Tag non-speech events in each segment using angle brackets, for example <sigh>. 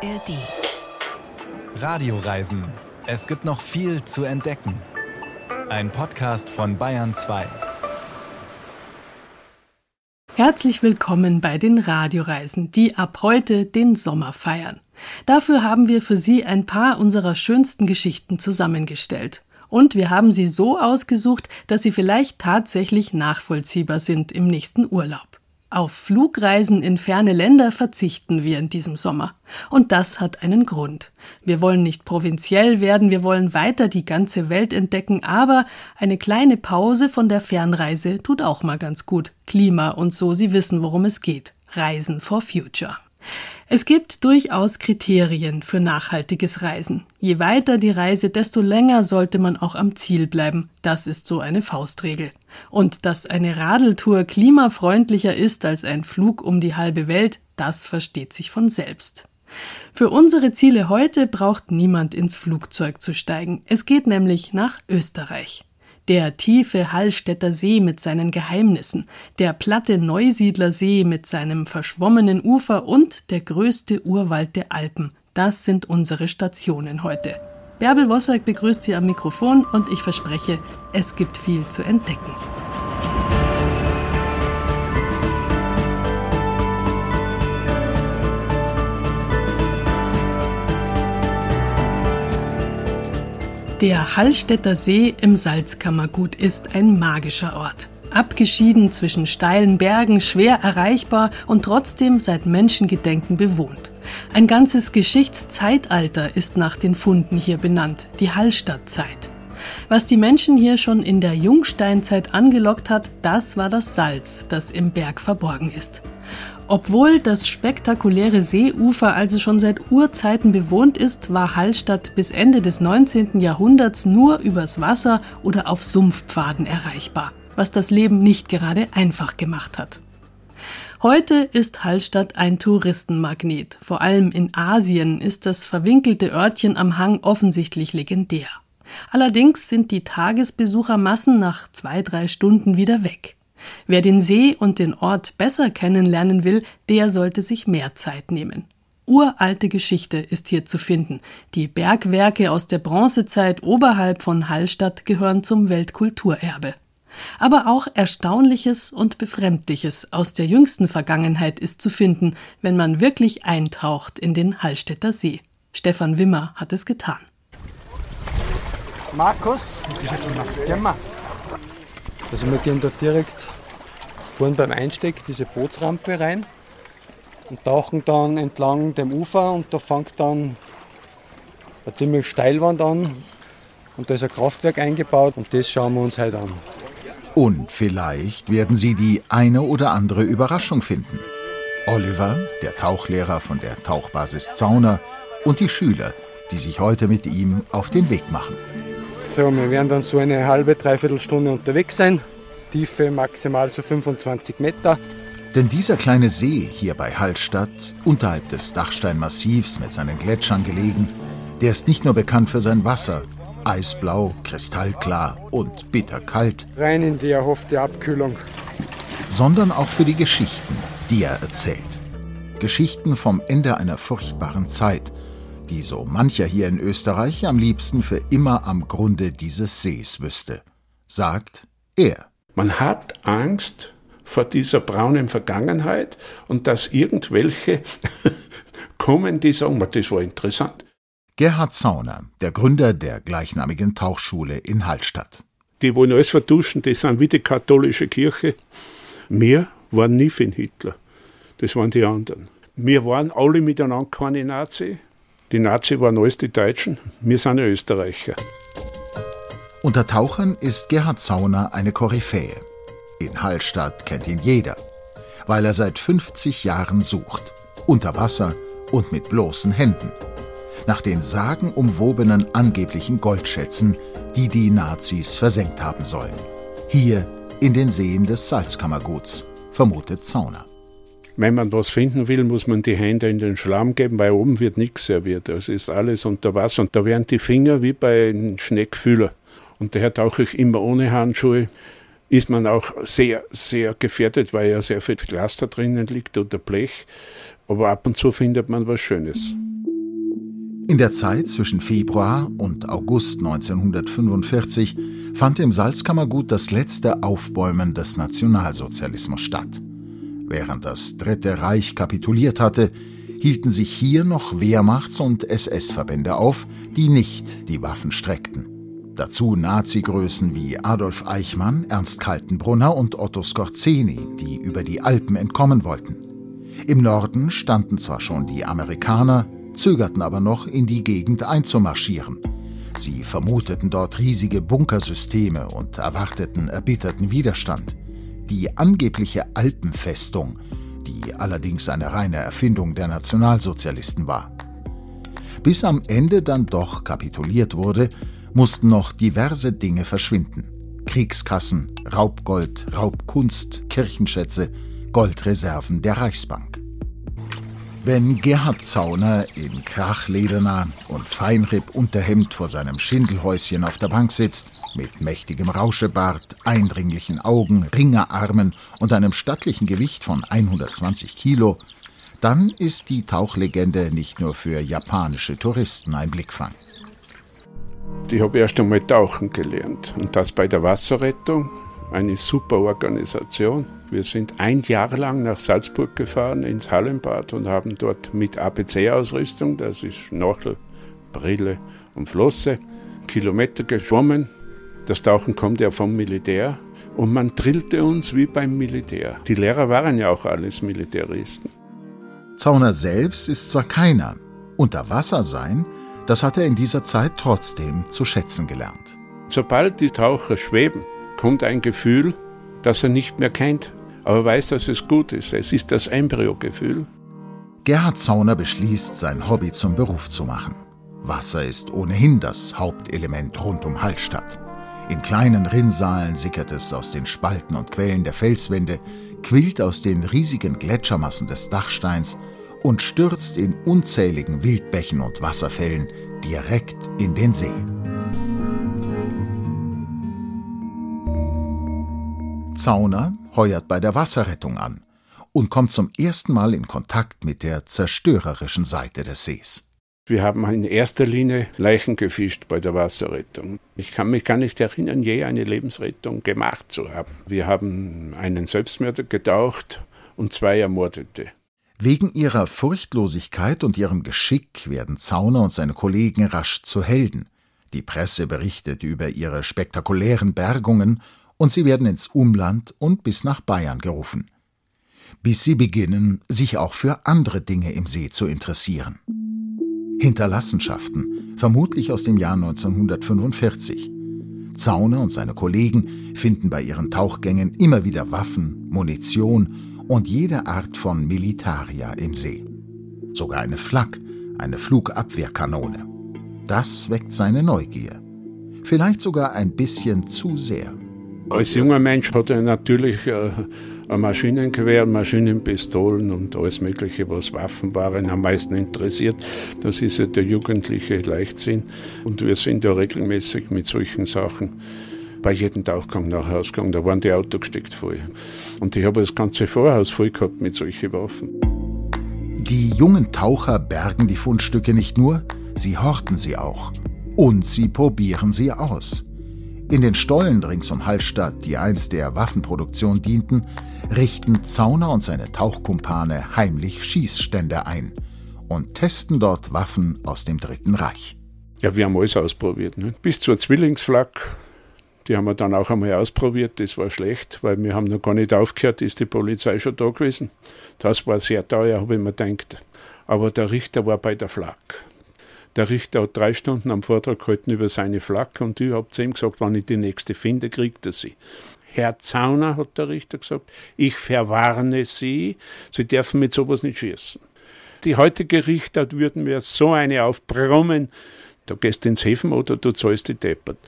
ARD. Radioreisen. Es gibt noch viel zu entdecken. Ein Podcast von Bayern 2. Herzlich willkommen bei den Radioreisen, die ab heute den Sommer feiern. Dafür haben wir für Sie ein paar unserer schönsten Geschichten zusammengestellt. Und wir haben sie so ausgesucht, dass sie vielleicht tatsächlich nachvollziehbar sind im nächsten Urlaub. Auf Flugreisen in ferne Länder verzichten wir in diesem Sommer. Und das hat einen Grund. Wir wollen nicht provinziell werden, wir wollen weiter die ganze Welt entdecken, aber eine kleine Pause von der Fernreise tut auch mal ganz gut. Klima und so, Sie wissen, worum es geht. Reisen for Future. Es gibt durchaus Kriterien für nachhaltiges Reisen. Je weiter die Reise, desto länger sollte man auch am Ziel bleiben. Das ist so eine Faustregel. Und dass eine Radeltour klimafreundlicher ist als ein Flug um die halbe Welt, das versteht sich von selbst. Für unsere Ziele heute braucht niemand ins Flugzeug zu steigen. Es geht nämlich nach Österreich. Der tiefe Hallstätter See mit seinen Geheimnissen, der platte Neusiedler See mit seinem verschwommenen Ufer und der größte Urwald der Alpen. Das sind unsere Stationen heute. Bärbel Wossack begrüßt Sie am Mikrofon und ich verspreche, es gibt viel zu entdecken. Der Hallstätter See im Salzkammergut ist ein magischer Ort. Abgeschieden zwischen steilen Bergen, schwer erreichbar und trotzdem seit Menschengedenken bewohnt. Ein ganzes Geschichtszeitalter ist nach den Funden hier benannt, die Hallstattzeit. Was die Menschen hier schon in der Jungsteinzeit angelockt hat, das war das Salz, das im Berg verborgen ist. Obwohl das spektakuläre Seeufer also schon seit Urzeiten bewohnt ist, war Hallstatt bis Ende des 19. Jahrhunderts nur übers Wasser oder auf Sumpfpfaden erreichbar, was das Leben nicht gerade einfach gemacht hat. Heute ist Hallstatt ein Touristenmagnet. Vor allem in Asien ist das verwinkelte Örtchen am Hang offensichtlich legendär. Allerdings sind die Tagesbesuchermassen nach zwei, drei Stunden wieder weg. Wer den See und den Ort besser kennenlernen will, der sollte sich mehr Zeit nehmen. Uralte Geschichte ist hier zu finden. Die Bergwerke aus der Bronzezeit oberhalb von Hallstatt gehören zum Weltkulturerbe. Aber auch Erstaunliches und Befremdliches aus der jüngsten Vergangenheit ist zu finden, wenn man wirklich eintaucht in den Hallstätter See. Stefan Wimmer hat es getan. Markus, also wir gehen da direkt vorn beim Einsteck diese Bootsrampe rein und tauchen dann entlang dem Ufer und da fängt dann eine ziemlich Steilwand an und da ist ein Kraftwerk eingebaut und das schauen wir uns heute an. Und vielleicht werden Sie die eine oder andere Überraschung finden. Oliver, der Tauchlehrer von der Tauchbasis Zauner und die Schüler, die sich heute mit ihm auf den Weg machen. So, wir werden dann so eine halbe, dreiviertel Stunde unterwegs sein. Tiefe maximal so 25 Meter. Denn dieser kleine See hier bei Hallstatt, unterhalb des Dachsteinmassivs mit seinen Gletschern gelegen, der ist nicht nur bekannt für sein Wasser, eisblau, kristallklar und bitterkalt, rein in die erhoffte Abkühlung, sondern auch für die Geschichten, die er erzählt. Geschichten vom Ende einer furchtbaren Zeit, die so mancher hier in Österreich am liebsten für immer am Grunde dieses Sees wüsste, sagt er. Man hat Angst vor dieser braunen Vergangenheit und dass irgendwelche <laughs> kommen, die sagen, das war interessant. Gerhard Zauner, der Gründer der gleichnamigen Tauchschule in Hallstatt. Die wollen alles vertuschen, die sind wie die katholische Kirche. Wir waren nie für den Hitler. Das waren die anderen. Wir waren alle miteinander keine Nazi. Die Nazi waren alles die Deutschen, wir sind Österreicher. Unter Tauchern ist Gerhard Zauner eine Koryphäe. In Hallstatt kennt ihn jeder, weil er seit 50 Jahren sucht. Unter Wasser und mit bloßen Händen. Nach den sagenumwobenen angeblichen Goldschätzen, die die Nazis versenkt haben sollen. Hier in den Seen des Salzkammerguts, vermutet Zauner. Wenn man was finden will, muss man die Hände in den Schlamm geben, weil oben wird nichts serviert. Es ist alles unter Wasser und da werden die Finger wie bei einem Schneckfühler. Und daher tauche ich immer ohne Handschuhe. Ist man auch sehr, sehr gefährdet, weil ja sehr viel Glas da drinnen liegt oder Blech. Aber ab und zu findet man was Schönes. In der Zeit zwischen Februar und August 1945 fand im Salzkammergut das letzte Aufbäumen des Nationalsozialismus statt. Während das Dritte Reich kapituliert hatte, hielten sich hier noch Wehrmachts- und SS-Verbände auf, die nicht die Waffen streckten. Dazu Nazi-Größen wie Adolf Eichmann, Ernst Kaltenbrunner und Otto Skorzeny, die über die Alpen entkommen wollten. Im Norden standen zwar schon die Amerikaner, zögerten aber noch, in die Gegend einzumarschieren. Sie vermuteten dort riesige Bunkersysteme und erwarteten erbitterten Widerstand. Die angebliche Alpenfestung, die allerdings eine reine Erfindung der Nationalsozialisten war. Bis am Ende dann doch kapituliert wurde, mussten noch diverse Dinge verschwinden. Kriegskassen, Raubgold, Raubkunst, Kirchenschätze, Goldreserven der Reichsbank. Wenn Gerhard Zauner in krachlederner und Feinripp-Unterhemd vor seinem Schindelhäuschen auf der Bank sitzt, mit mächtigem Rauschebart, eindringlichen Augen, Ringerarmen und einem stattlichen Gewicht von 120 Kilo, dann ist die Tauchlegende nicht nur für japanische Touristen ein Blickfang. Ich habe erst einmal tauchen gelernt und das bei der Wasserrettung eine super Organisation. Wir sind ein Jahr lang nach Salzburg gefahren ins Hallenbad und haben dort mit APC-Ausrüstung, das ist Schnorchel, Brille und Flosse, Kilometer geschwommen. Das Tauchen kommt ja vom Militär und man drillte uns wie beim Militär. Die Lehrer waren ja auch alles Militäristen. Zauner selbst ist zwar keiner, unter Wasser sein, das hat er in dieser Zeit trotzdem zu schätzen gelernt. Sobald die Taucher schweben, kommt ein Gefühl, das er nicht mehr kennt, aber weiß, dass es gut ist. Es ist das Embryo-Gefühl. Gerhard Zauner beschließt, sein Hobby zum Beruf zu machen. Wasser ist ohnehin das Hauptelement rund um Hallstatt. In kleinen Rinnsalen sickert es aus den Spalten und Quellen der Felswände, quillt aus den riesigen Gletschermassen des Dachsteins und stürzt in unzähligen Wildbächen und Wasserfällen direkt in den See. Zauner heuert bei der Wasserrettung an und kommt zum ersten Mal in Kontakt mit der zerstörerischen Seite des Sees. Wir haben in erster Linie Leichen gefischt bei der Wasserrettung. Ich kann mich gar nicht erinnern, je eine Lebensrettung gemacht zu haben. Wir haben einen Selbstmörder getaucht und zwei Ermordete. Wegen ihrer Furchtlosigkeit und ihrem Geschick werden Zauner und seine Kollegen rasch zu Helden. Die Presse berichtet über ihre spektakulären Bergungen und sie werden ins Umland und bis nach Bayern gerufen. Bis sie beginnen, sich auch für andere Dinge im See zu interessieren. Hinterlassenschaften, vermutlich aus dem Jahr 1945. Zauner und seine Kollegen finden bei ihren Tauchgängen immer wieder Waffen, Munition und jede Art von Militaria im See. Sogar eine Flak, eine Flugabwehrkanone. Das weckt seine Neugier. Vielleicht sogar ein bisschen zu sehr. Als junger Mensch hat er natürlich äh, ein Maschinengewehr, Maschinenpistolen und alles Mögliche, was Waffen waren, am meisten interessiert. Das ist ja der jugendliche Leichtsinn. Und wir sind ja regelmäßig mit solchen Sachen bei jedem Tauchgang nach Hause gegangen. Da waren die Autos gesteckt voll. Und ich habe das ganze Vorhaus voll gehabt mit solchen Waffen. Die jungen Taucher bergen die Fundstücke nicht nur, sie horten sie auch. Und sie probieren sie aus. In den Stollen rings um Hallstatt, die einst der Waffenproduktion dienten, richten Zauner und seine Tauchkumpane heimlich Schießstände ein und testen dort Waffen aus dem Dritten Reich. Ja, wir haben alles ausprobiert. Ne? Bis zur Zwillingsflak, die haben wir dann auch einmal ausprobiert. Das war schlecht, weil wir haben noch gar nicht aufgehört, ist die Polizei schon da gewesen. Das war sehr teuer, habe ich mir gedacht. Aber der Richter war bei der Flak. Der Richter hat drei Stunden am Vortrag gehalten über seine Flagge und ich habe zu ihm gesagt, wenn ich die nächste finde, kriegt er sie. Herr Zauner, hat der Richter gesagt, ich verwarne Sie, Sie dürfen mit sowas nicht schießen. Die heutige Richter würden mir so eine aufbrummen, da gehst du ins Häfen oder du zahlst die Deppert.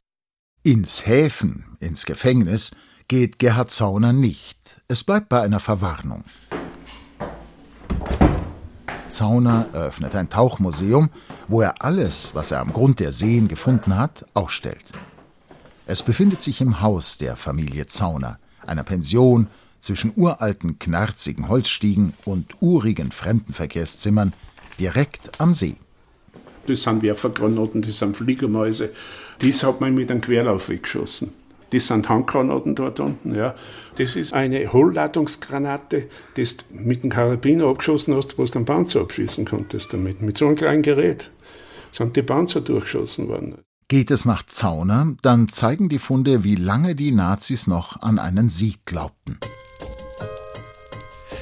Ins Häfen, ins Gefängnis, geht Gerhard Zauner nicht. Es bleibt bei einer Verwarnung. Zauner eröffnet ein Tauchmuseum, wo er alles, was er am Grund der Seen gefunden hat, ausstellt. Es befindet sich im Haus der Familie Zauner, einer Pension zwischen uralten, knarzigen Holzstiegen und urigen Fremdenverkehrszimmern direkt am See. Das sind Werfergranaten, das sind Fliegermäuse. Dies hat man mit einem Querlauf weggeschossen. Das sind Handgranaten dort unten. Ja. Das ist eine Hohlladungsgranate, die du mit dem Karabiner abgeschossen hast, wo du den Panzer abschießen konntest damit. Mit so einem kleinen Gerät sind die Panzer durchgeschossen worden. Geht es nach Zauner, dann zeigen die Funde, wie lange die Nazis noch an einen Sieg glaubten.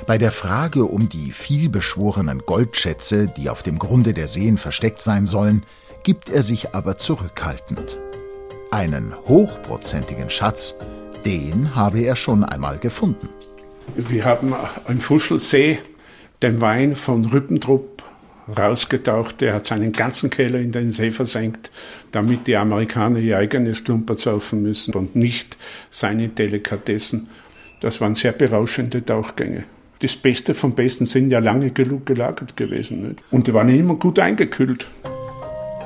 Bei der Frage um die vielbeschworenen Goldschätze, die auf dem Grunde der Seen versteckt sein sollen, gibt er sich aber zurückhaltend. Einen hochprozentigen Schatz, den habe er schon einmal gefunden. Wir haben am Fuschelsee den Wein von Rüppentrupp rausgetaucht. Der hat seinen ganzen Keller in den See versenkt, damit die Amerikaner ihr eigenes Klumper saufen müssen und nicht seine Delikatessen. Das waren sehr berauschende Tauchgänge das Beste vom Besten sind ja lange genug gelagert gewesen. Nicht? Und die waren immer gut eingekühlt.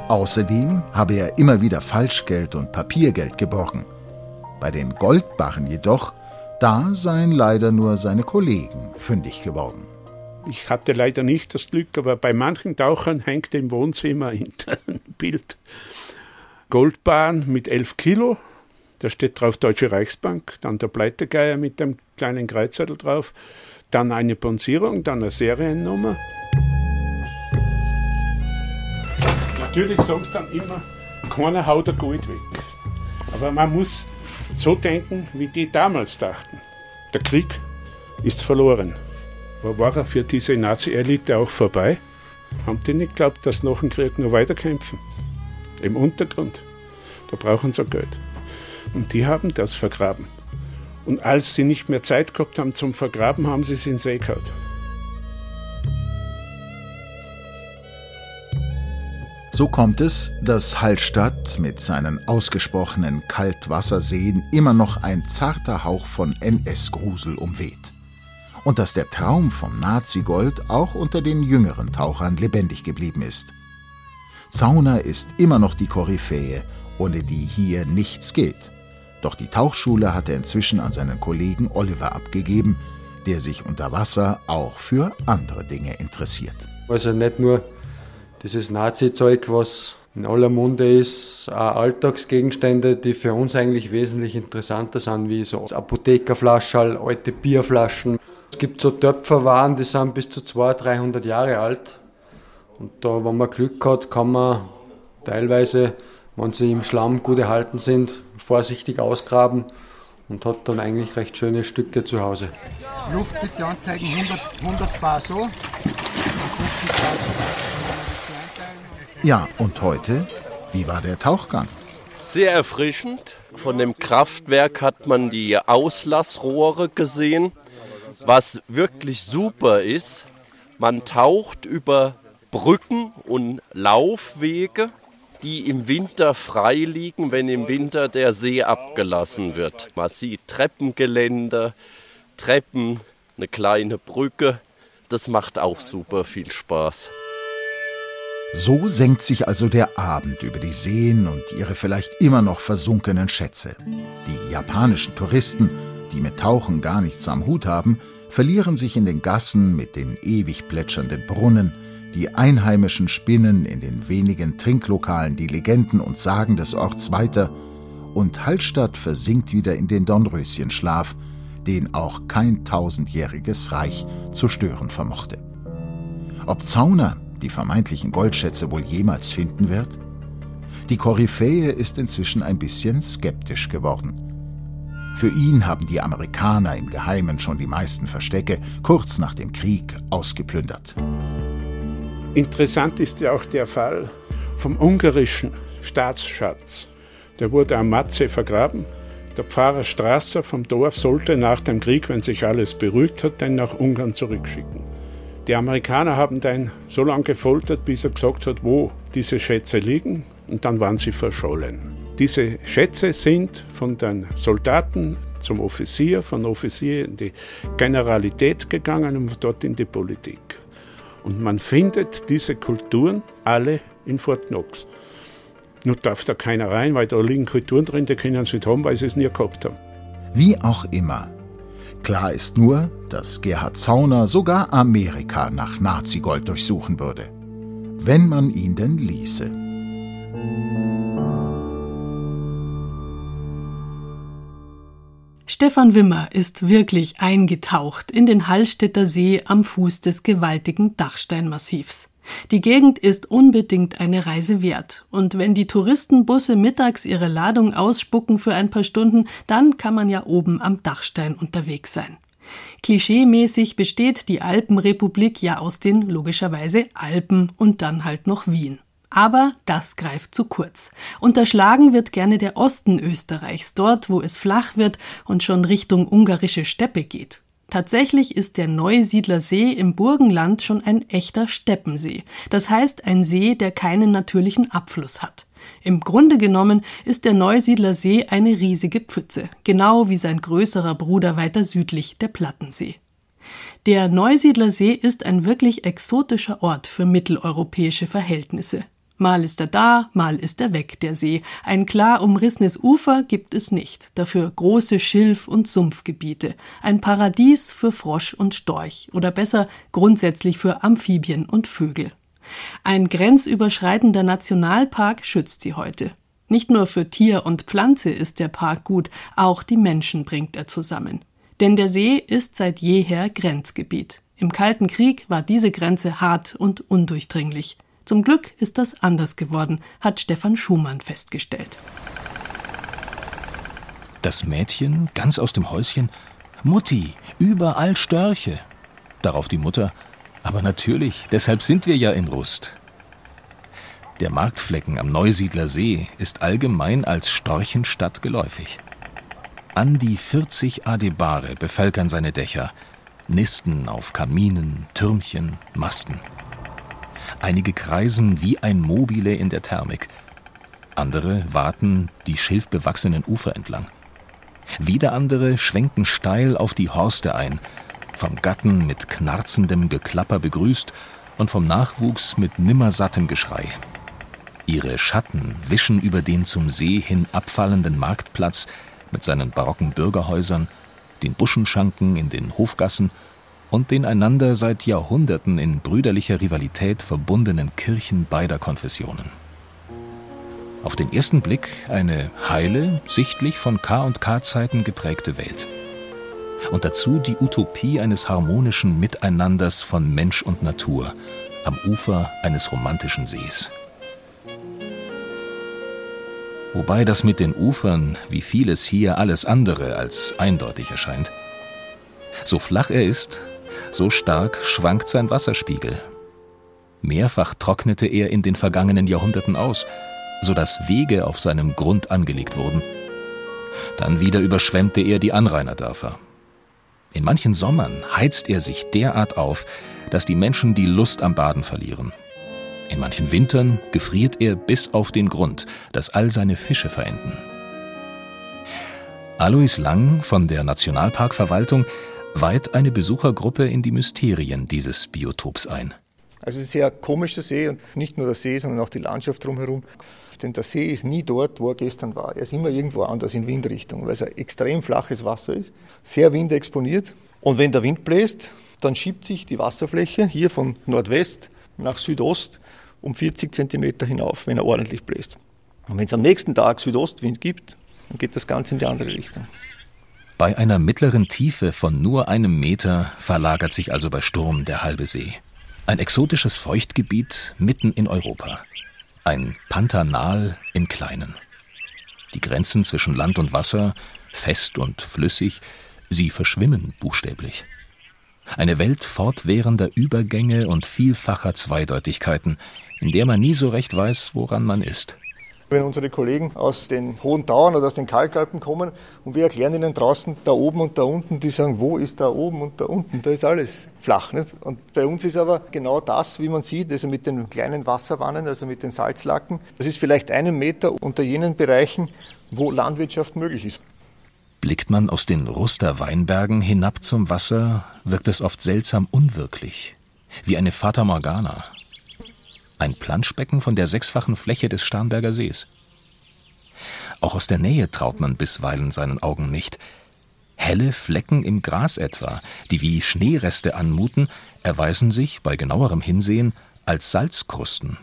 Außerdem habe er immer wieder Falschgeld und Papiergeld geborgen. Bei den Goldbarren jedoch, da seien leider nur seine Kollegen fündig geworden. Ich hatte leider nicht das Glück, aber bei manchen Tauchern hängt im Wohnzimmer ein Bild. Goldbarren mit 11 Kilo, da steht drauf Deutsche Reichsbank, dann der Pleitegeier mit dem kleinen Kreuzzettel drauf dann eine Punzierung, dann eine Seriennummer. Natürlich sagt dann immer, keiner haut der Gold weg. Aber man muss so denken, wie die damals dachten. Der Krieg ist verloren. Aber war er für diese Nazi-Elite auch vorbei? Haben die nicht geglaubt, dass nach dem Krieg nur weiterkämpfen? Im Untergrund. Da brauchen sie Geld. Und die haben das vergraben. Und als sie nicht mehr Zeit gehabt haben zum Vergraben, haben sie es in See gehauen. So kommt es, dass Hallstatt mit seinen ausgesprochenen Kaltwasserseen immer noch ein zarter Hauch von NS-Grusel umweht. Und dass der Traum vom Nazigold auch unter den jüngeren Tauchern lebendig geblieben ist. Zauner ist immer noch die Koryphäe, ohne die hier nichts geht. Doch die Tauchschule hat er inzwischen an seinen Kollegen Oliver abgegeben, der sich unter Wasser auch für andere Dinge interessiert. Also nicht nur dieses Nazi-Zeug, was in aller Munde ist, auch Alltagsgegenstände, die für uns eigentlich wesentlich interessanter sind, wie so Apothekerflaschen, alte Bierflaschen. Es gibt so Töpferwaren, die sind bis zu 200, 300 Jahre alt. Und da, wenn man Glück hat, kann man teilweise wenn sie im Schlamm gut erhalten sind, vorsichtig ausgraben und hat dann eigentlich recht schöne Stücke zu Hause. Luft bitte anzeigen, 100, 100 Bar so. Ja, und heute, wie war der Tauchgang? Sehr erfrischend. Von dem Kraftwerk hat man die Auslassrohre gesehen. Was wirklich super ist, man taucht über Brücken und Laufwege die im Winter frei liegen, wenn im Winter der See abgelassen wird. Man sieht Treppengeländer, Treppen, eine kleine Brücke. Das macht auch super viel Spaß. So senkt sich also der Abend über die Seen und ihre vielleicht immer noch versunkenen Schätze. Die japanischen Touristen, die mit Tauchen gar nichts am Hut haben, verlieren sich in den Gassen mit den ewig plätschernden Brunnen, die Einheimischen spinnen in den wenigen Trinklokalen die Legenden und Sagen des Orts weiter, und Hallstatt versinkt wieder in den Dornröschenschlaf, den auch kein tausendjähriges Reich zu stören vermochte. Ob Zauner die vermeintlichen Goldschätze wohl jemals finden wird? Die Koryphäe ist inzwischen ein bisschen skeptisch geworden. Für ihn haben die Amerikaner im Geheimen schon die meisten Verstecke kurz nach dem Krieg ausgeplündert. Interessant ist ja auch der Fall vom ungarischen Staatsschatz. Der wurde am Matze vergraben. Der Pfarrer Strasser vom Dorf sollte nach dem Krieg, wenn sich alles beruhigt hat, den nach Ungarn zurückschicken. Die Amerikaner haben den so lange gefoltert, bis er gesagt hat, wo diese Schätze liegen, und dann waren sie verschollen. Diese Schätze sind von den Soldaten zum Offizier, von Offizier in die Generalität gegangen und dort in die Politik. Und man findet diese Kulturen alle in Fort Knox. Nur darf da keiner rein, weil da liegen Kulturen drin, die können sie nicht haben, weil sie es nie gehabt haben. Wie auch immer. Klar ist nur, dass Gerhard Zauner sogar Amerika nach Nazigold durchsuchen würde. wenn man ihn denn ließe. Stefan Wimmer ist wirklich eingetaucht in den Hallstätter See am Fuß des gewaltigen Dachsteinmassivs. Die Gegend ist unbedingt eine Reise wert. Und wenn die Touristenbusse mittags ihre Ladung ausspucken für ein paar Stunden, dann kann man ja oben am Dachstein unterwegs sein. Klischeemäßig besteht die Alpenrepublik ja aus den logischerweise Alpen und dann halt noch Wien. Aber das greift zu kurz. Unterschlagen wird gerne der Osten Österreichs, dort wo es flach wird und schon Richtung ungarische Steppe geht. Tatsächlich ist der Neusiedler See im Burgenland schon ein echter Steppensee. Das heißt ein See, der keinen natürlichen Abfluss hat. Im Grunde genommen ist der Neusiedler See eine riesige Pfütze, genau wie sein größerer Bruder weiter südlich, der Plattensee. Der Neusiedler See ist ein wirklich exotischer Ort für mitteleuropäische Verhältnisse. Mal ist er da, mal ist er weg, der See. Ein klar umrissenes Ufer gibt es nicht, dafür große Schilf- und Sumpfgebiete. Ein Paradies für Frosch und Storch oder besser grundsätzlich für Amphibien und Vögel. Ein grenzüberschreitender Nationalpark schützt sie heute. Nicht nur für Tier und Pflanze ist der Park gut, auch die Menschen bringt er zusammen. Denn der See ist seit jeher Grenzgebiet. Im Kalten Krieg war diese Grenze hart und undurchdringlich. Zum Glück ist das anders geworden, hat Stefan Schumann festgestellt. Das Mädchen ganz aus dem Häuschen Mutti, überall Störche. Darauf die Mutter Aber natürlich, deshalb sind wir ja in Rust. Der Marktflecken am Neusiedler See ist allgemein als Storchenstadt geläufig. An die 40 Adebare bevölkern seine Dächer, nisten auf Kaminen, Türmchen, Masten. Einige kreisen wie ein Mobile in der Thermik. Andere warten die schilfbewachsenen Ufer entlang. Wieder andere schwenken steil auf die Horste ein, vom Gatten mit knarzendem Geklapper begrüßt und vom Nachwuchs mit nimmersattem Geschrei. Ihre Schatten wischen über den zum See hin abfallenden Marktplatz mit seinen barocken Bürgerhäusern, den Buschenschanken in den Hofgassen und den einander seit Jahrhunderten in brüderlicher Rivalität verbundenen Kirchen beider Konfessionen. Auf den ersten Blick eine heile, sichtlich von K&K-Zeiten geprägte Welt. Und dazu die Utopie eines harmonischen Miteinanders von Mensch und Natur am Ufer eines romantischen Sees. Wobei das mit den Ufern, wie vieles hier, alles andere als eindeutig erscheint. So flach er ist, so stark schwankt sein Wasserspiegel. Mehrfach trocknete er in den vergangenen Jahrhunderten aus, so dass Wege auf seinem Grund angelegt wurden. Dann wieder überschwemmte er die Anrainerdörfer. In manchen Sommern heizt er sich derart auf, dass die Menschen die Lust am Baden verlieren. In manchen Wintern gefriert er bis auf den Grund, dass all seine Fische verenden. Alois Lang von der Nationalparkverwaltung weiht eine Besuchergruppe in die Mysterien dieses Biotops ein. Also es ist ein sehr komischer See und nicht nur der See, sondern auch die Landschaft drumherum. Denn der See ist nie dort, wo er gestern war. Er ist immer irgendwo anders in Windrichtung, weil es ein extrem flaches Wasser ist, sehr windexponiert. Und wenn der Wind bläst, dann schiebt sich die Wasserfläche hier von Nordwest nach Südost um 40 Zentimeter hinauf, wenn er ordentlich bläst. Und wenn es am nächsten Tag Südostwind gibt, dann geht das Ganze in die andere Richtung. Bei einer mittleren Tiefe von nur einem Meter verlagert sich also bei Sturm der halbe See. Ein exotisches Feuchtgebiet mitten in Europa. Ein Pantanal im Kleinen. Die Grenzen zwischen Land und Wasser, fest und flüssig, sie verschwimmen buchstäblich. Eine Welt fortwährender Übergänge und vielfacher Zweideutigkeiten, in der man nie so recht weiß, woran man ist. Wenn unsere Kollegen aus den hohen Tauern oder aus den Kalkalpen kommen und wir erklären ihnen draußen da oben und da unten, die sagen, wo ist da oben und da unten? Da ist alles flach. Nicht? Und bei uns ist aber genau das, wie man sieht, also mit den kleinen Wasserwannen, also mit den Salzlacken, das ist vielleicht einen Meter unter jenen Bereichen, wo Landwirtschaft möglich ist. Blickt man aus den Ruster Weinbergen hinab zum Wasser, wirkt es oft seltsam unwirklich, wie eine Fata Morgana, ein Planschbecken von der sechsfachen Fläche des Starnberger Sees. Auch aus der Nähe traut man bisweilen seinen Augen nicht. Helle Flecken im Gras etwa, die wie Schneereste anmuten, erweisen sich bei genauerem Hinsehen als Salzkrusten.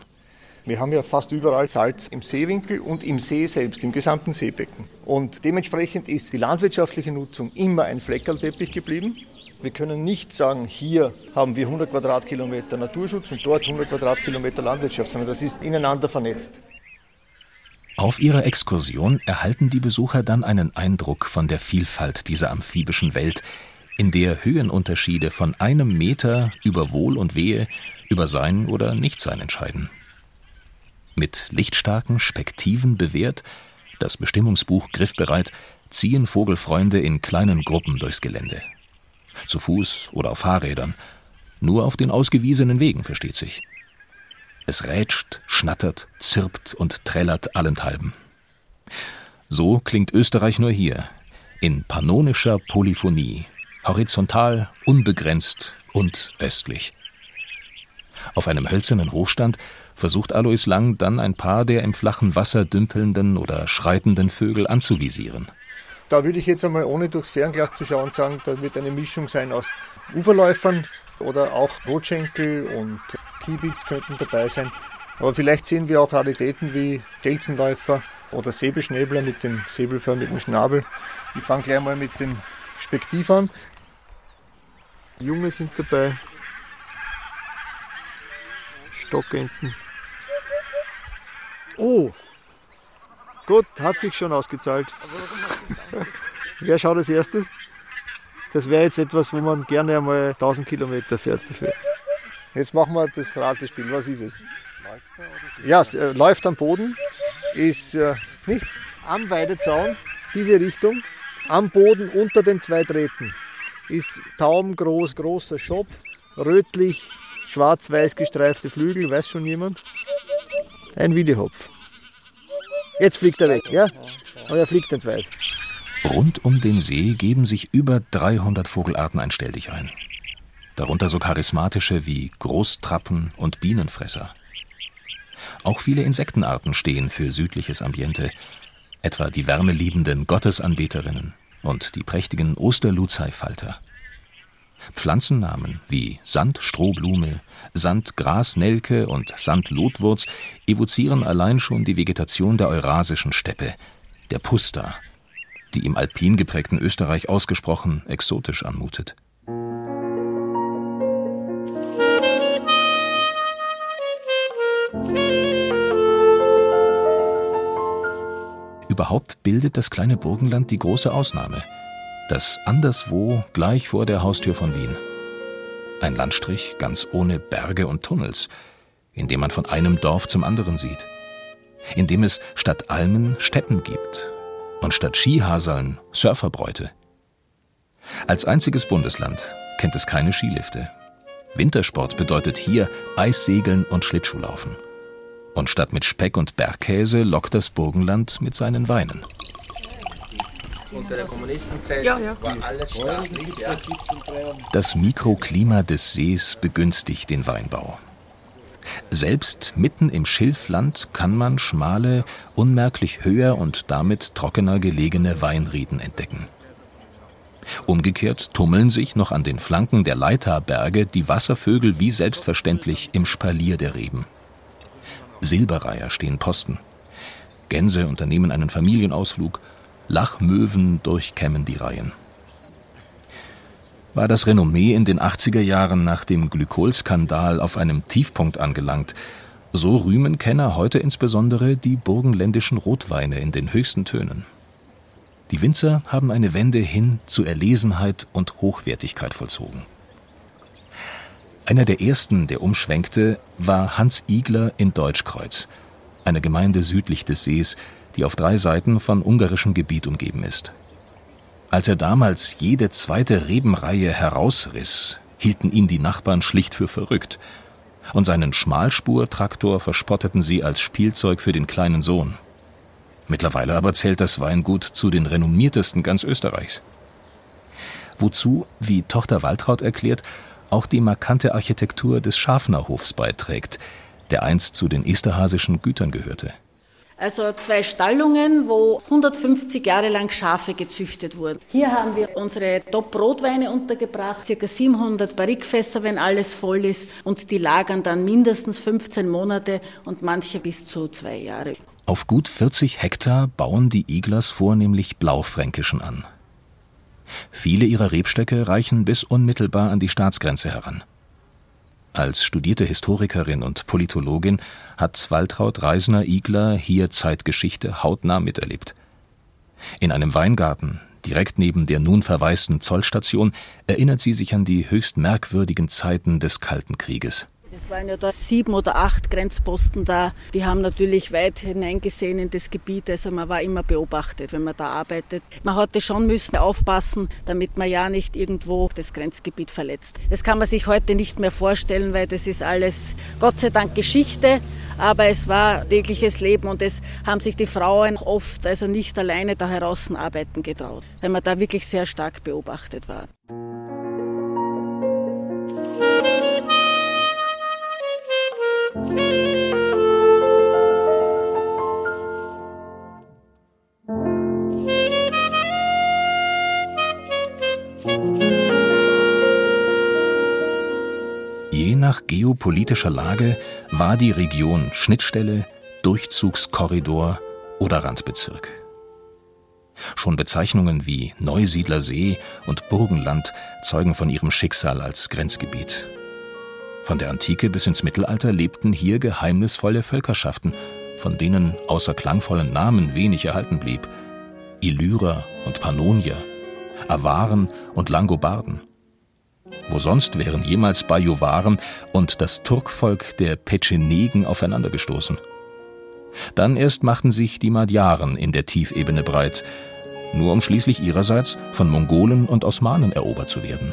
Wir haben ja fast überall Salz im Seewinkel und im See selbst, im gesamten Seebecken. Und dementsprechend ist die landwirtschaftliche Nutzung immer ein Fleckerlteppich geblieben. Wir können nicht sagen, hier haben wir 100 Quadratkilometer Naturschutz und dort 100 Quadratkilometer Landwirtschaft, sondern das ist ineinander vernetzt. Auf ihrer Exkursion erhalten die Besucher dann einen Eindruck von der Vielfalt dieser amphibischen Welt, in der Höhenunterschiede von einem Meter über Wohl und Wehe, über Sein oder Nichtsein entscheiden. Mit lichtstarken Spektiven bewehrt, das Bestimmungsbuch griffbereit, ziehen Vogelfreunde in kleinen Gruppen durchs Gelände. Zu Fuß oder auf Fahrrädern, nur auf den ausgewiesenen Wegen, versteht sich. Es rätscht, schnattert, zirpt und trällert allenthalben. So klingt Österreich nur hier, in pannonischer Polyphonie, horizontal, unbegrenzt und östlich. Auf einem hölzernen Hochstand versucht Alois Lang dann ein paar der im flachen Wasser dümpelnden oder schreitenden Vögel anzuvisieren. Da würde ich jetzt einmal, ohne durchs Fernglas zu schauen, sagen, da wird eine Mischung sein aus Uferläufern oder auch Rotschenkel und Kiebitz könnten dabei sein. Aber vielleicht sehen wir auch Raritäten wie Stelzenläufer oder Säbelschnäbler mit dem säbelförmigen Schnabel. Ich fange gleich mal mit dem Spektiv an. Junge sind dabei. Stockenten. Oh! Gut, hat sich schon ausgezahlt. <laughs> Wer schaut als erstes? Das wäre jetzt etwas, wo man gerne einmal 1000 Kilometer fährt dafür. Jetzt machen wir das Ratespiel. Was ist es? Ja, es äh, läuft am Boden, ist äh, nicht am Weidezaun, diese Richtung, am Boden unter den zwei Drähten. Ist taubengroß, großer Schopf, rötlich, schwarz-weiß gestreifte Flügel, weiß schon jemand? Ein Wiedehopf. Jetzt fliegt er weg, ja? Aber er fliegt nicht weit. Rund um den See geben sich über 300 Vogelarten ein Stelldich ein. Darunter so charismatische wie Großtrappen und Bienenfresser. Auch viele Insektenarten stehen für südliches Ambiente, etwa die wärmeliebenden Gottesanbeterinnen und die prächtigen Osterluzeifalter. Pflanzennamen wie Sandstrohblume, Sandgrasnelke und Sandlotwurz evozieren allein schon die Vegetation der eurasischen Steppe, der Pusta, die im alpin geprägten Österreich ausgesprochen exotisch anmutet. Überhaupt bildet das kleine Burgenland die große Ausnahme – das anderswo gleich vor der Haustür von Wien. Ein Landstrich ganz ohne Berge und Tunnels, in dem man von einem Dorf zum anderen sieht, in dem es statt Almen Steppen gibt und statt Skihaseln Surferbräute. Als einziges Bundesland kennt es keine Skilifte. Wintersport bedeutet hier Eissegeln und Schlittschuhlaufen. Und statt mit Speck und Bergkäse lockt das Burgenland mit seinen Weinen unter der Kommunistenzeit ja, ja. war alles staatlich. Ja. Das Mikroklima des Sees begünstigt den Weinbau. Selbst mitten im Schilfland kann man schmale, unmerklich höher und damit trockener gelegene Weinrieden entdecken. Umgekehrt tummeln sich noch an den Flanken der Leitaberge die Wasservögel wie selbstverständlich im Spalier der Reben. Silberreiher stehen Posten. Gänse unternehmen einen Familienausflug, Lachmöwen durchkämmen die Reihen. War das Renommee in den 80er Jahren nach dem Glykolskandal auf einem Tiefpunkt angelangt, so rühmen Kenner heute insbesondere die burgenländischen Rotweine in den höchsten Tönen. Die Winzer haben eine Wende hin zu Erlesenheit und Hochwertigkeit vollzogen. Einer der ersten, der umschwenkte, war Hans Igler in Deutschkreuz, eine Gemeinde südlich des Sees, die auf drei Seiten von ungarischem Gebiet umgeben ist. Als er damals jede zweite Rebenreihe herausriss, hielten ihn die Nachbarn schlicht für verrückt, und seinen Schmalspurtraktor verspotteten sie als Spielzeug für den kleinen Sohn. Mittlerweile aber zählt das Weingut zu den renommiertesten ganz Österreichs. Wozu, wie Tochter Waltraud erklärt, auch die markante Architektur des Schafnerhofs beiträgt, der einst zu den Esterhasischen Gütern gehörte. Also zwei Stallungen, wo 150 Jahre lang Schafe gezüchtet wurden. Hier haben wir unsere Top-Rotweine untergebracht, circa 700 Barrikfässer, wenn alles voll ist. Und die lagern dann mindestens 15 Monate und manche bis zu zwei Jahre. Auf gut 40 Hektar bauen die Iglers vornehmlich Blaufränkischen an. Viele ihrer Rebstöcke reichen bis unmittelbar an die Staatsgrenze heran. Als studierte Historikerin und Politologin hat Waltraud Reisner-Igler hier Zeitgeschichte hautnah miterlebt. In einem Weingarten, direkt neben der nun verwaisten Zollstation, erinnert sie sich an die höchst merkwürdigen Zeiten des Kalten Krieges. Es waren ja da sieben oder acht Grenzposten da. Die haben natürlich weit hineingesehen in das Gebiet. Also man war immer beobachtet, wenn man da arbeitet. Man hatte schon müssen aufpassen, damit man ja nicht irgendwo das Grenzgebiet verletzt. Das kann man sich heute nicht mehr vorstellen, weil das ist alles Gott sei Dank Geschichte. Aber es war tägliches Leben und es haben sich die Frauen oft also nicht alleine da heraus arbeiten getraut, weil man da wirklich sehr stark beobachtet war. Nach geopolitischer Lage war die Region Schnittstelle, Durchzugskorridor oder Randbezirk. Schon Bezeichnungen wie Neusiedlersee und Burgenland zeugen von ihrem Schicksal als Grenzgebiet. Von der Antike bis ins Mittelalter lebten hier geheimnisvolle Völkerschaften, von denen außer klangvollen Namen wenig erhalten blieb. Illyrer und Pannonier, Awaren und Langobarden. Wo sonst wären jemals Bajuwaren und das Turkvolk der Petschenegen aufeinandergestoßen? Dann erst machten sich die Madjaren in der Tiefebene breit, nur um schließlich ihrerseits von Mongolen und Osmanen erobert zu werden.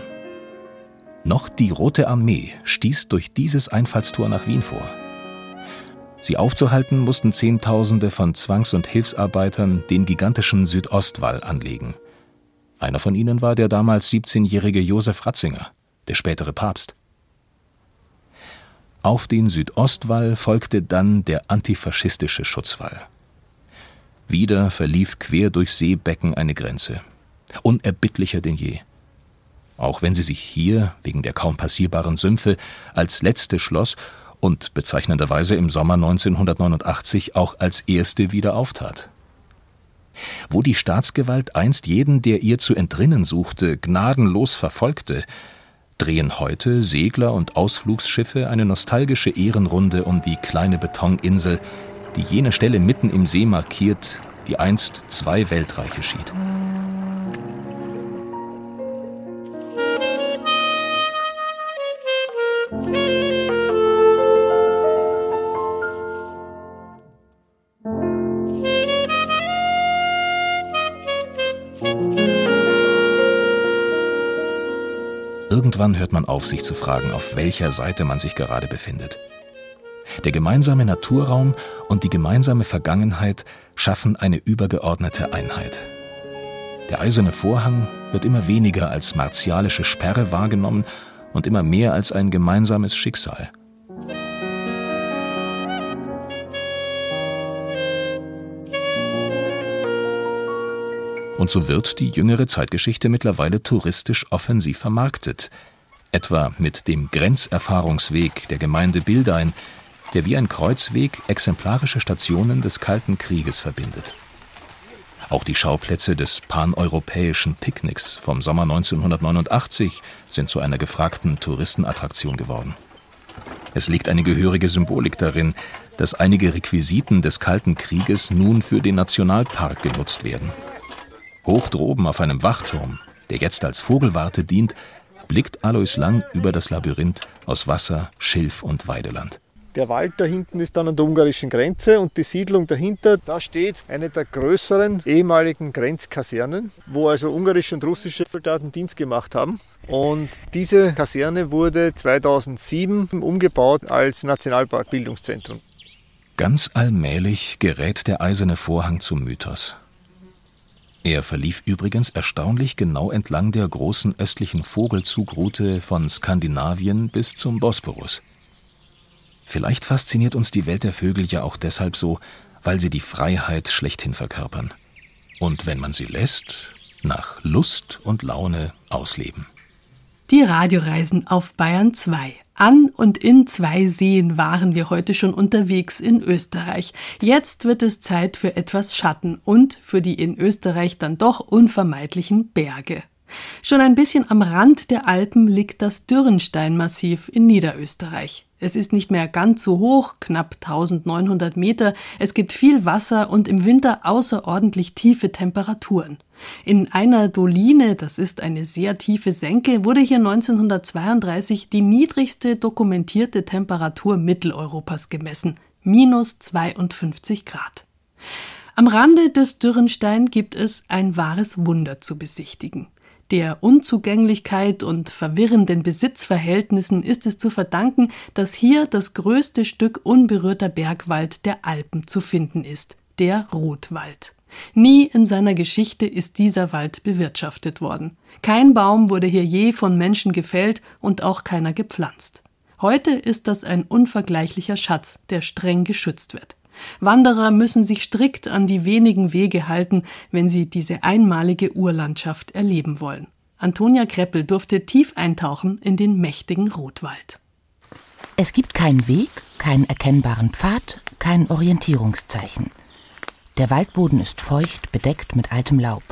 Noch die Rote Armee stieß durch dieses Einfallstor nach Wien vor. Sie aufzuhalten mussten Zehntausende von Zwangs- und Hilfsarbeitern den gigantischen Südostwall anlegen. Einer von ihnen war der damals 17-jährige Josef Ratzinger, der spätere Papst. Auf den Südostwall folgte dann der antifaschistische Schutzwall. Wieder verlief quer durch Seebecken eine Grenze, unerbittlicher denn je auch wenn sie sich hier, wegen der kaum passierbaren Sümpfe, als letzte schloss und bezeichnenderweise im Sommer 1989 auch als erste wieder auftat. Wo die Staatsgewalt einst jeden, der ihr zu entrinnen suchte, gnadenlos verfolgte, drehen heute Segler und Ausflugsschiffe eine nostalgische Ehrenrunde um die kleine Betoninsel, die jene Stelle mitten im See markiert, die einst zwei Weltreiche schied. Irgendwann hört man auf, sich zu fragen, auf welcher Seite man sich gerade befindet. Der gemeinsame Naturraum und die gemeinsame Vergangenheit schaffen eine übergeordnete Einheit. Der eiserne Vorhang wird immer weniger als martialische Sperre wahrgenommen und immer mehr als ein gemeinsames Schicksal. Und so wird die jüngere Zeitgeschichte mittlerweile touristisch offensiv vermarktet. Etwa mit dem Grenzerfahrungsweg der Gemeinde Bildein, der wie ein Kreuzweg exemplarische Stationen des Kalten Krieges verbindet. Auch die Schauplätze des paneuropäischen Picknicks vom Sommer 1989 sind zu einer gefragten Touristenattraktion geworden. Es liegt eine gehörige Symbolik darin, dass einige Requisiten des Kalten Krieges nun für den Nationalpark genutzt werden. Hoch droben auf einem Wachturm, der jetzt als Vogelwarte dient, blickt Alois Lang über das Labyrinth aus Wasser, Schilf und Weideland. Der Wald da hinten ist dann an der ungarischen Grenze und die Siedlung dahinter, da steht eine der größeren ehemaligen Grenzkasernen, wo also ungarische und russische Soldaten Dienst gemacht haben. Und diese Kaserne wurde 2007 umgebaut als Nationalparkbildungszentrum. Ganz allmählich gerät der eiserne Vorhang zum Mythos. Er verlief übrigens erstaunlich genau entlang der großen östlichen Vogelzugroute von Skandinavien bis zum Bosporus. Vielleicht fasziniert uns die Welt der Vögel ja auch deshalb so, weil sie die Freiheit schlechthin verkörpern. Und wenn man sie lässt, nach Lust und Laune ausleben. Die Radioreisen auf Bayern 2. An und in zwei Seen waren wir heute schon unterwegs in Österreich. Jetzt wird es Zeit für etwas Schatten und für die in Österreich dann doch unvermeidlichen Berge. Schon ein bisschen am Rand der Alpen liegt das Dürrensteinmassiv in Niederösterreich. Es ist nicht mehr ganz so hoch, knapp 1900 Meter, es gibt viel Wasser und im Winter außerordentlich tiefe Temperaturen. In einer Doline, das ist eine sehr tiefe Senke, wurde hier 1932 die niedrigste dokumentierte Temperatur Mitteleuropas gemessen, minus 52 Grad. Am Rande des Dürrenstein gibt es ein wahres Wunder zu besichtigen. Der Unzugänglichkeit und verwirrenden Besitzverhältnissen ist es zu verdanken, dass hier das größte Stück unberührter Bergwald der Alpen zu finden ist, der Rotwald. Nie in seiner Geschichte ist dieser Wald bewirtschaftet worden. Kein Baum wurde hier je von Menschen gefällt und auch keiner gepflanzt. Heute ist das ein unvergleichlicher Schatz, der streng geschützt wird. Wanderer müssen sich strikt an die wenigen Wege halten, wenn sie diese einmalige Urlandschaft erleben wollen. Antonia Kreppel durfte tief eintauchen in den mächtigen Rotwald. Es gibt keinen Weg, keinen erkennbaren Pfad, kein Orientierungszeichen. Der Waldboden ist feucht, bedeckt mit altem Laub.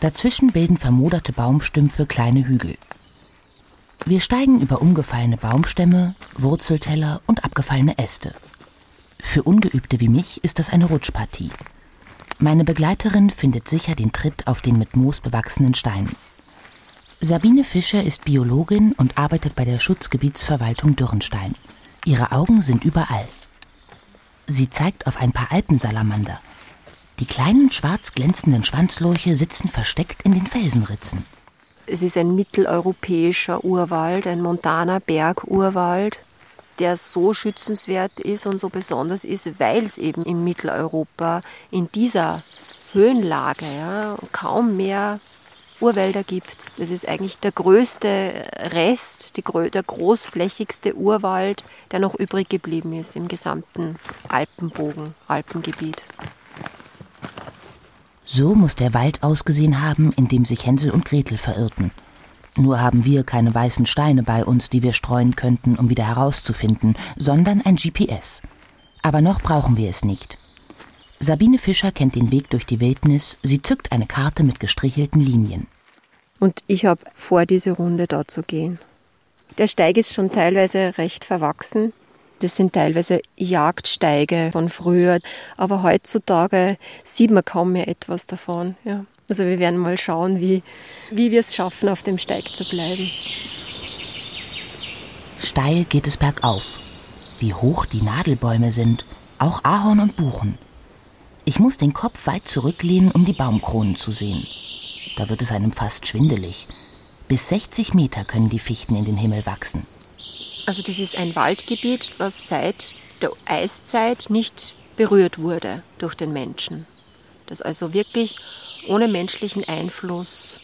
Dazwischen bilden vermoderte Baumstümpfe kleine Hügel. Wir steigen über umgefallene Baumstämme, Wurzelteller und abgefallene Äste. Für Ungeübte wie mich ist das eine Rutschpartie. Meine Begleiterin findet sicher den Tritt auf den mit Moos bewachsenen Steinen. Sabine Fischer ist Biologin und arbeitet bei der Schutzgebietsverwaltung Dürrenstein. Ihre Augen sind überall. Sie zeigt auf ein paar Alpensalamander. Die kleinen schwarz glänzenden Schwanzlurche sitzen versteckt in den Felsenritzen. Es ist ein mitteleuropäischer Urwald, ein montaner Bergurwald der so schützenswert ist und so besonders ist, weil es eben in Mitteleuropa in dieser Höhenlage ja, kaum mehr Urwälder gibt. Das ist eigentlich der größte Rest, die, der großflächigste Urwald, der noch übrig geblieben ist im gesamten Alpenbogen, Alpengebiet. So muss der Wald ausgesehen haben, in dem sich Hänsel und Gretel verirrten. Nur haben wir keine weißen Steine bei uns, die wir streuen könnten, um wieder herauszufinden, sondern ein GPS. Aber noch brauchen wir es nicht. Sabine Fischer kennt den Weg durch die Wildnis, sie zückt eine Karte mit gestrichelten Linien. Und ich habe vor, diese Runde da zu gehen. Der Steig ist schon teilweise recht verwachsen. Das sind teilweise Jagdsteige von früher. Aber heutzutage sieht man kaum mehr etwas davon. Ja. Also wir werden mal schauen, wie, wie wir es schaffen, auf dem Steig zu bleiben. Steil geht es bergauf. Wie hoch die Nadelbäume sind, auch Ahorn und Buchen. Ich muss den Kopf weit zurücklehnen, um die Baumkronen zu sehen. Da wird es einem fast schwindelig. Bis 60 Meter können die Fichten in den Himmel wachsen. Also das ist ein Waldgebiet, was seit der Eiszeit nicht berührt wurde durch den Menschen. Das also wirklich ohne menschlichen Einfluss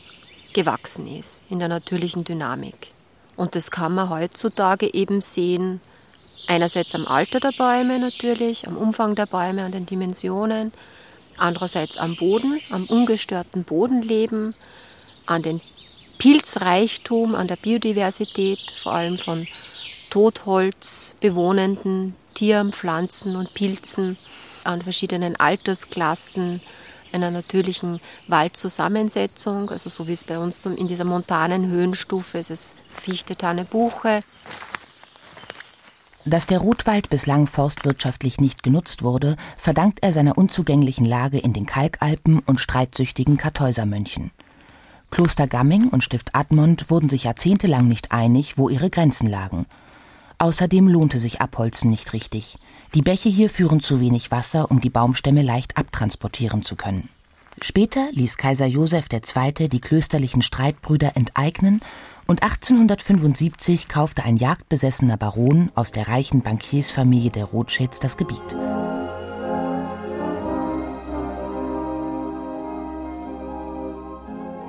gewachsen ist in der natürlichen Dynamik. Und das kann man heutzutage eben sehen, einerseits am Alter der Bäume natürlich, am Umfang der Bäume, an den Dimensionen, andererseits am Boden, am ungestörten Bodenleben, an den Pilzreichtum, an der Biodiversität, vor allem von Totholz bewohnenden Tieren, Pflanzen und Pilzen, an verschiedenen Altersklassen, einer natürlichen Waldzusammensetzung, also so wie es bei uns in dieser montanen Höhenstufe ist, es Fichte, Tanne, Buche. Dass der Rotwald bislang forstwirtschaftlich nicht genutzt wurde, verdankt er seiner unzugänglichen Lage in den Kalkalpen und streitsüchtigen Kartäusermönchen. Kloster Gamming und Stift Admont wurden sich jahrzehntelang nicht einig, wo ihre Grenzen lagen. Außerdem lohnte sich Abholzen nicht richtig. Die Bäche hier führen zu wenig Wasser, um die Baumstämme leicht abtransportieren zu können. Später ließ Kaiser Joseph II. die klösterlichen Streitbrüder enteignen und 1875 kaufte ein jagdbesessener Baron aus der reichen Bankiersfamilie der Rothschilds das Gebiet.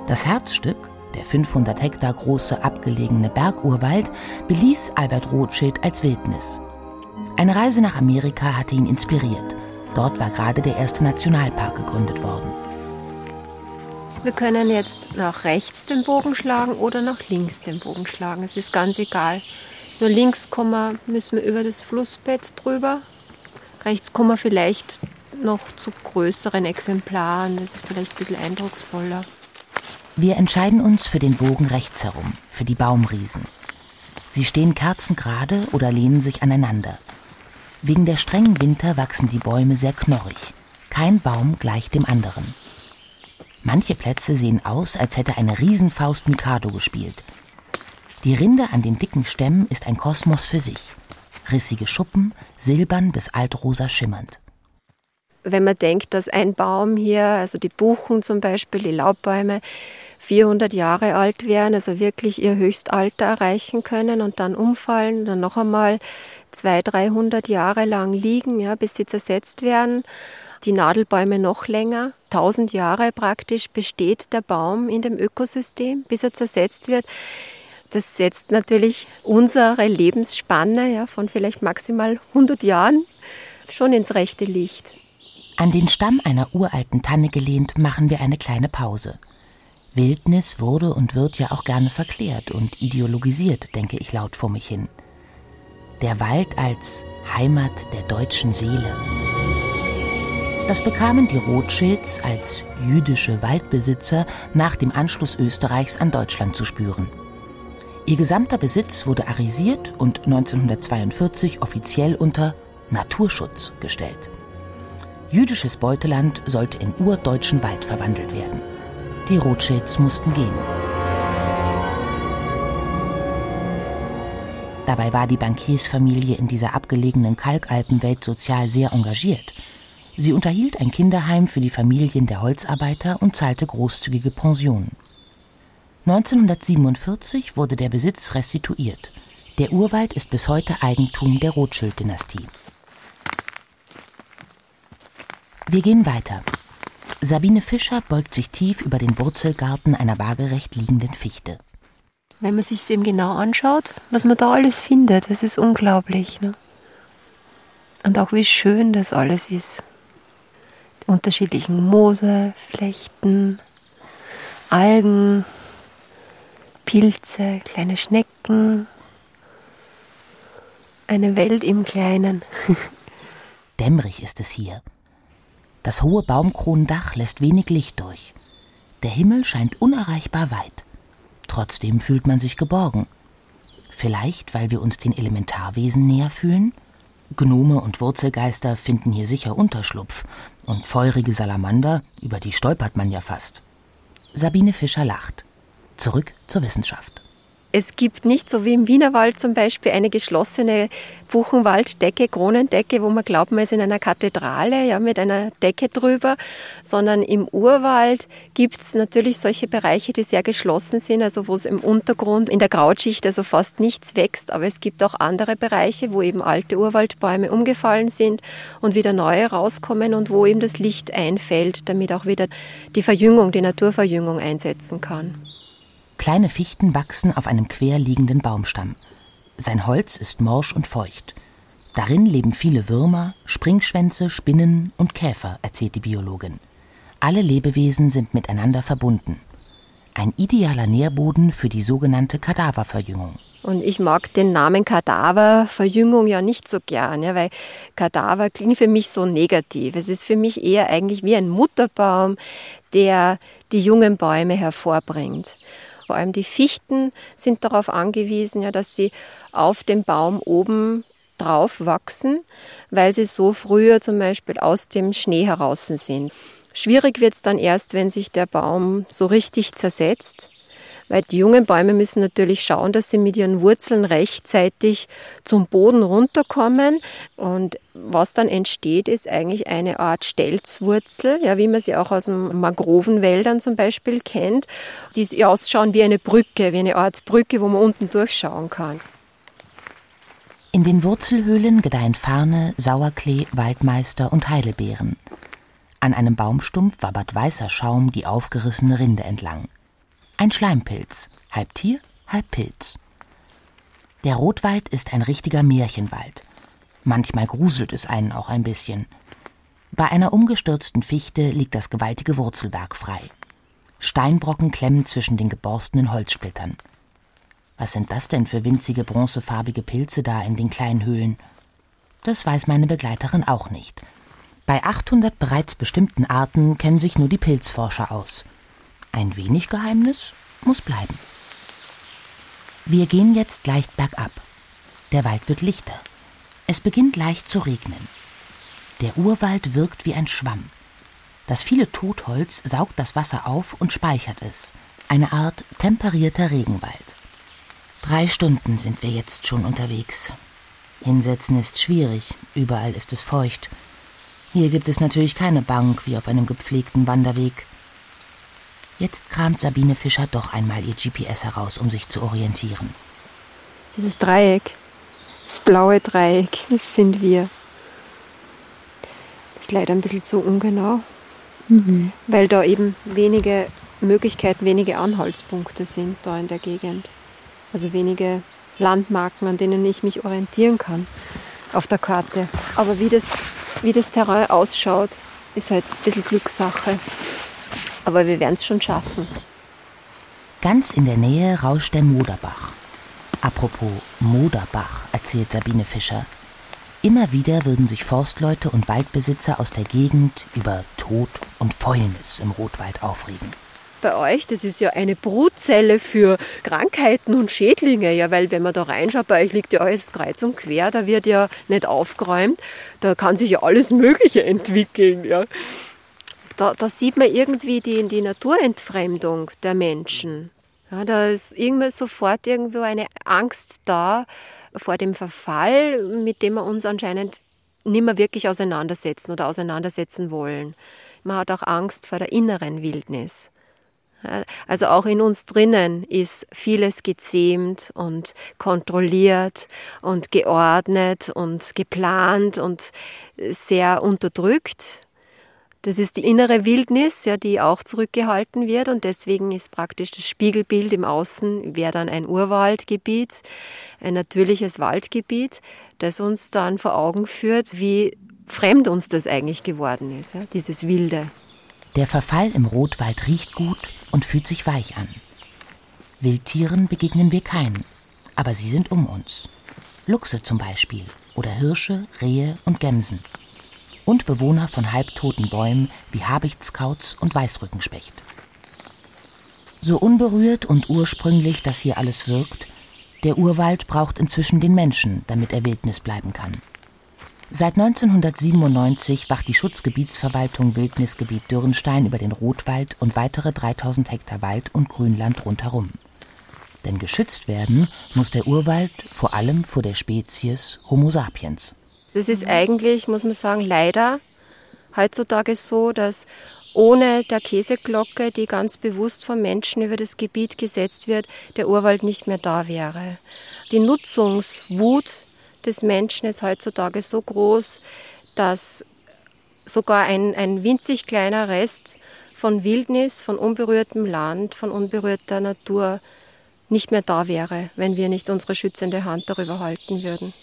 Das Herzstück, der 500 Hektar große abgelegene Bergurwald, beließ Albert Rothschild als Wildnis. Eine Reise nach Amerika hatte ihn inspiriert. Dort war gerade der erste Nationalpark gegründet worden. Wir können jetzt nach rechts den Bogen schlagen oder nach links den Bogen schlagen. Es ist ganz egal. Nur links kommen, müssen wir über das Flussbett drüber. Rechts kommen wir vielleicht noch zu größeren Exemplaren. Das ist vielleicht ein bisschen eindrucksvoller. Wir entscheiden uns für den Bogen rechts herum, für die Baumriesen. Sie stehen kerzengerade oder lehnen sich aneinander. Wegen der strengen Winter wachsen die Bäume sehr knorrig. Kein Baum gleicht dem anderen. Manche Plätze sehen aus, als hätte eine Riesenfaust Mikado gespielt. Die Rinde an den dicken Stämmen ist ein Kosmos für sich. Rissige Schuppen, silbern bis altrosa schimmernd. Wenn man denkt, dass ein Baum hier, also die Buchen zum Beispiel, die Laubbäume, 400 Jahre alt wären, also wirklich ihr Höchstalter erreichen können und dann umfallen, dann noch einmal 200, 300 Jahre lang liegen, ja, bis sie zersetzt werden die Nadelbäume noch länger. Tausend Jahre praktisch besteht der Baum in dem Ökosystem, bis er zersetzt wird. Das setzt natürlich unsere Lebensspanne ja, von vielleicht maximal 100 Jahren schon ins rechte Licht. An den Stamm einer uralten Tanne gelehnt, machen wir eine kleine Pause. Wildnis wurde und wird ja auch gerne verklärt und ideologisiert, denke ich laut vor mich hin. Der Wald als Heimat der deutschen Seele. Das bekamen die Rothschilds als jüdische Waldbesitzer nach dem Anschluss Österreichs an Deutschland zu spüren. Ihr gesamter Besitz wurde arisiert und 1942 offiziell unter Naturschutz gestellt. Jüdisches Beuteland sollte in urdeutschen Wald verwandelt werden. Die Rothschilds mussten gehen. Dabei war die Bankiersfamilie in dieser abgelegenen Kalkalpenwelt sozial sehr engagiert. Sie unterhielt ein Kinderheim für die Familien der Holzarbeiter und zahlte großzügige Pensionen. 1947 wurde der Besitz restituiert. Der Urwald ist bis heute Eigentum der Rothschild-Dynastie. Wir gehen weiter. Sabine Fischer beugt sich tief über den Wurzelgarten einer waagerecht liegenden Fichte. Wenn man sich es eben genau anschaut, was man da alles findet, das ist unglaublich. Ne? Und auch wie schön das alles ist unterschiedlichen Moose, Flechten, Algen, Pilze, kleine Schnecken. Eine Welt im Kleinen. <laughs> Dämmerig ist es hier. Das hohe Baumkronendach lässt wenig Licht durch. Der Himmel scheint unerreichbar weit. Trotzdem fühlt man sich geborgen. Vielleicht, weil wir uns den Elementarwesen näher fühlen? Gnome und Wurzelgeister finden hier sicher Unterschlupf, und feurige Salamander, über die stolpert man ja fast. Sabine Fischer lacht. Zurück zur Wissenschaft. Es gibt nicht so wie im Wienerwald zum Beispiel eine geschlossene Buchenwalddecke, Kronendecke, wo man glaubt, man ist in einer Kathedrale, ja, mit einer Decke drüber, sondern im Urwald gibt es natürlich solche Bereiche, die sehr geschlossen sind, also wo es im Untergrund, in der Krautschicht also fast nichts wächst, aber es gibt auch andere Bereiche, wo eben alte Urwaldbäume umgefallen sind und wieder neue rauskommen und wo eben das Licht einfällt, damit auch wieder die Verjüngung, die Naturverjüngung einsetzen kann. Kleine Fichten wachsen auf einem quer liegenden Baumstamm. Sein Holz ist morsch und feucht. Darin leben viele Würmer, Springschwänze, Spinnen und Käfer, erzählt die Biologin. Alle Lebewesen sind miteinander verbunden. Ein idealer Nährboden für die sogenannte Kadaververjüngung. Und ich mag den Namen Kadaververjüngung ja nicht so gern, ja, weil Kadaver klingt für mich so negativ. Es ist für mich eher eigentlich wie ein Mutterbaum, der die jungen Bäume hervorbringt. Vor allem die Fichten sind darauf angewiesen, ja, dass sie auf dem Baum oben drauf wachsen, weil sie so früher zum Beispiel aus dem Schnee heraus sind. Schwierig wird es dann erst, wenn sich der Baum so richtig zersetzt weil die jungen Bäume müssen natürlich schauen, dass sie mit ihren Wurzeln rechtzeitig zum Boden runterkommen. Und was dann entsteht, ist eigentlich eine Art Stelzwurzel, ja, wie man sie auch aus den Mangrovenwäldern zum Beispiel kennt, die ausschauen wie eine Brücke, wie eine Art Brücke, wo man unten durchschauen kann. In den Wurzelhöhlen gedeihen Farne, Sauerklee, Waldmeister und Heidelbeeren. An einem Baumstumpf wabbert weißer Schaum die aufgerissene Rinde entlang. Ein Schleimpilz, halb Tier, halb Pilz. Der Rotwald ist ein richtiger Märchenwald. Manchmal gruselt es einen auch ein bisschen. Bei einer umgestürzten Fichte liegt das gewaltige Wurzelwerk frei. Steinbrocken klemmen zwischen den geborstenen Holzsplittern. Was sind das denn für winzige bronzefarbige Pilze da in den kleinen Höhlen? Das weiß meine Begleiterin auch nicht. Bei 800 bereits bestimmten Arten kennen sich nur die Pilzforscher aus. Ein wenig Geheimnis muss bleiben. Wir gehen jetzt leicht bergab. Der Wald wird lichter. Es beginnt leicht zu regnen. Der Urwald wirkt wie ein Schwamm. Das viele Totholz saugt das Wasser auf und speichert es. Eine Art temperierter Regenwald. Drei Stunden sind wir jetzt schon unterwegs. Hinsetzen ist schwierig, überall ist es feucht. Hier gibt es natürlich keine Bank wie auf einem gepflegten Wanderweg. Jetzt kramt Sabine Fischer doch einmal ihr GPS heraus, um sich zu orientieren. Dieses Dreieck, das blaue Dreieck, das sind wir. Das ist leider ein bisschen zu ungenau, mhm. weil da eben wenige Möglichkeiten, wenige Anhaltspunkte sind da in der Gegend. Also wenige Landmarken, an denen ich mich orientieren kann auf der Karte. Aber wie das, wie das Terrain ausschaut, ist halt ein bisschen Glückssache. Aber wir werden es schon schaffen. Ganz in der Nähe rauscht der Moderbach. Apropos Moderbach, erzählt Sabine Fischer. Immer wieder würden sich Forstleute und Waldbesitzer aus der Gegend über Tod und Fäulnis im Rotwald aufregen bei euch, das ist ja eine Brutzelle für Krankheiten und Schädlinge, ja, weil wenn man da reinschaut, bei euch liegt ja alles kreuz und quer, da wird ja nicht aufgeräumt, da kann sich ja alles Mögliche entwickeln, ja. Da, da sieht man irgendwie die, die Naturentfremdung der Menschen. Ja, da ist irgendwie sofort irgendwo eine Angst da vor dem Verfall, mit dem wir uns anscheinend nicht mehr wirklich auseinandersetzen oder auseinandersetzen wollen. Man hat auch Angst vor der inneren Wildnis. Also auch in uns drinnen ist vieles gezähmt und kontrolliert und geordnet und geplant und sehr unterdrückt. Das ist die innere Wildnis, ja, die auch zurückgehalten wird und deswegen ist praktisch das Spiegelbild im Außen wäre dann ein Urwaldgebiet, ein natürliches Waldgebiet, das uns dann vor Augen führt, wie fremd uns das eigentlich geworden ist, ja, dieses Wilde. Der Verfall im Rotwald riecht gut und fühlt sich weich an. Wildtieren begegnen wir keinen, aber sie sind um uns. Luchse zum Beispiel oder Hirsche, Rehe und Gämsen. Und Bewohner von halbtoten Bäumen wie Habichtskauz und Weißrückenspecht. So unberührt und ursprünglich das hier alles wirkt, der Urwald braucht inzwischen den Menschen, damit er Wildnis bleiben kann. Seit 1997 wacht die Schutzgebietsverwaltung Wildnisgebiet Dürrenstein über den Rotwald und weitere 3000 Hektar Wald und Grünland rundherum. Denn geschützt werden muss der Urwald vor allem vor der Spezies Homo sapiens. Das ist eigentlich, muss man sagen, leider heutzutage so, dass ohne der Käseglocke, die ganz bewusst vom Menschen über das Gebiet gesetzt wird, der Urwald nicht mehr da wäre. Die Nutzungswut des Menschen ist heutzutage so groß, dass sogar ein, ein winzig kleiner Rest von Wildnis, von unberührtem Land, von unberührter Natur nicht mehr da wäre, wenn wir nicht unsere schützende Hand darüber halten würden.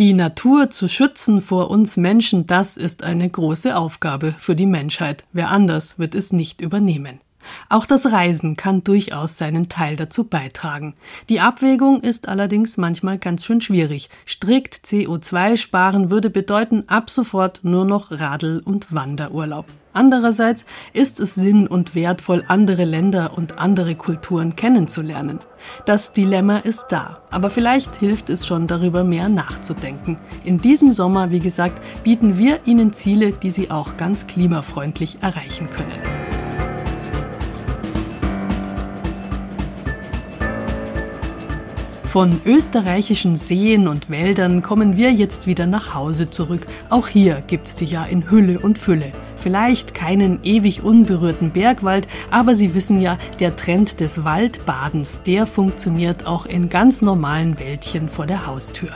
Die Natur zu schützen vor uns Menschen, das ist eine große Aufgabe für die Menschheit. Wer anders wird es nicht übernehmen. Auch das Reisen kann durchaus seinen Teil dazu beitragen. Die Abwägung ist allerdings manchmal ganz schön schwierig. Strikt CO2 sparen würde bedeuten ab sofort nur noch Radl- und Wanderurlaub. Andererseits ist es sinn- und wertvoll, andere Länder und andere Kulturen kennenzulernen. Das Dilemma ist da, aber vielleicht hilft es schon darüber mehr nachzudenken. In diesem Sommer, wie gesagt, bieten wir Ihnen Ziele, die Sie auch ganz klimafreundlich erreichen können. Von österreichischen Seen und Wäldern kommen wir jetzt wieder nach Hause zurück. Auch hier gibt's die ja in Hülle und Fülle. Vielleicht keinen ewig unberührten Bergwald, aber Sie wissen ja, der Trend des Waldbadens, der funktioniert auch in ganz normalen Wäldchen vor der Haustür.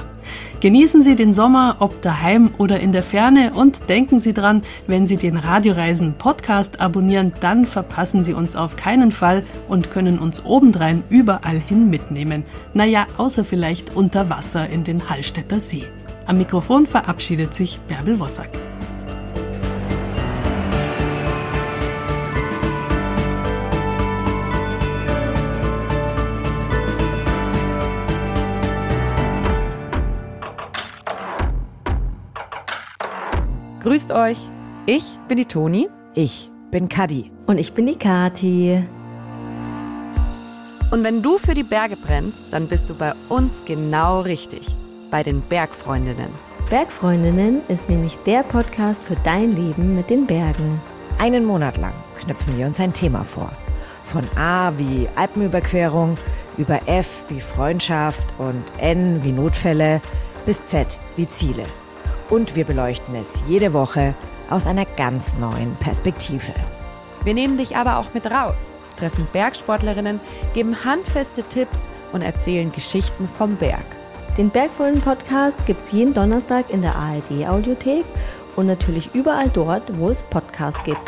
Genießen Sie den Sommer, ob daheim oder in der Ferne und denken Sie dran, wenn Sie den Radioreisen Podcast abonnieren, dann verpassen Sie uns auf keinen Fall und können uns obendrein überall hin mitnehmen. Naja, außer vielleicht unter Wasser in den Hallstätter See. Am Mikrofon verabschiedet sich Bärbel Wossack. Grüßt euch. Ich bin die Toni. Ich bin Kadi. Und ich bin die Kati. Und wenn du für die Berge brennst, dann bist du bei uns genau richtig. Bei den Bergfreundinnen. Bergfreundinnen ist nämlich der Podcast für dein Leben mit den Bergen. Einen Monat lang knüpfen wir uns ein Thema vor. Von A wie Alpenüberquerung, über F wie Freundschaft und N wie Notfälle bis Z wie Ziele. Und wir beleuchten es jede Woche aus einer ganz neuen Perspektive. Wir nehmen dich aber auch mit raus, treffen Bergsportlerinnen, geben handfeste Tipps und erzählen Geschichten vom Berg. Den Bergfreunde-Podcast gibt es jeden Donnerstag in der ARD-Audiothek und natürlich überall dort, wo es Podcasts gibt.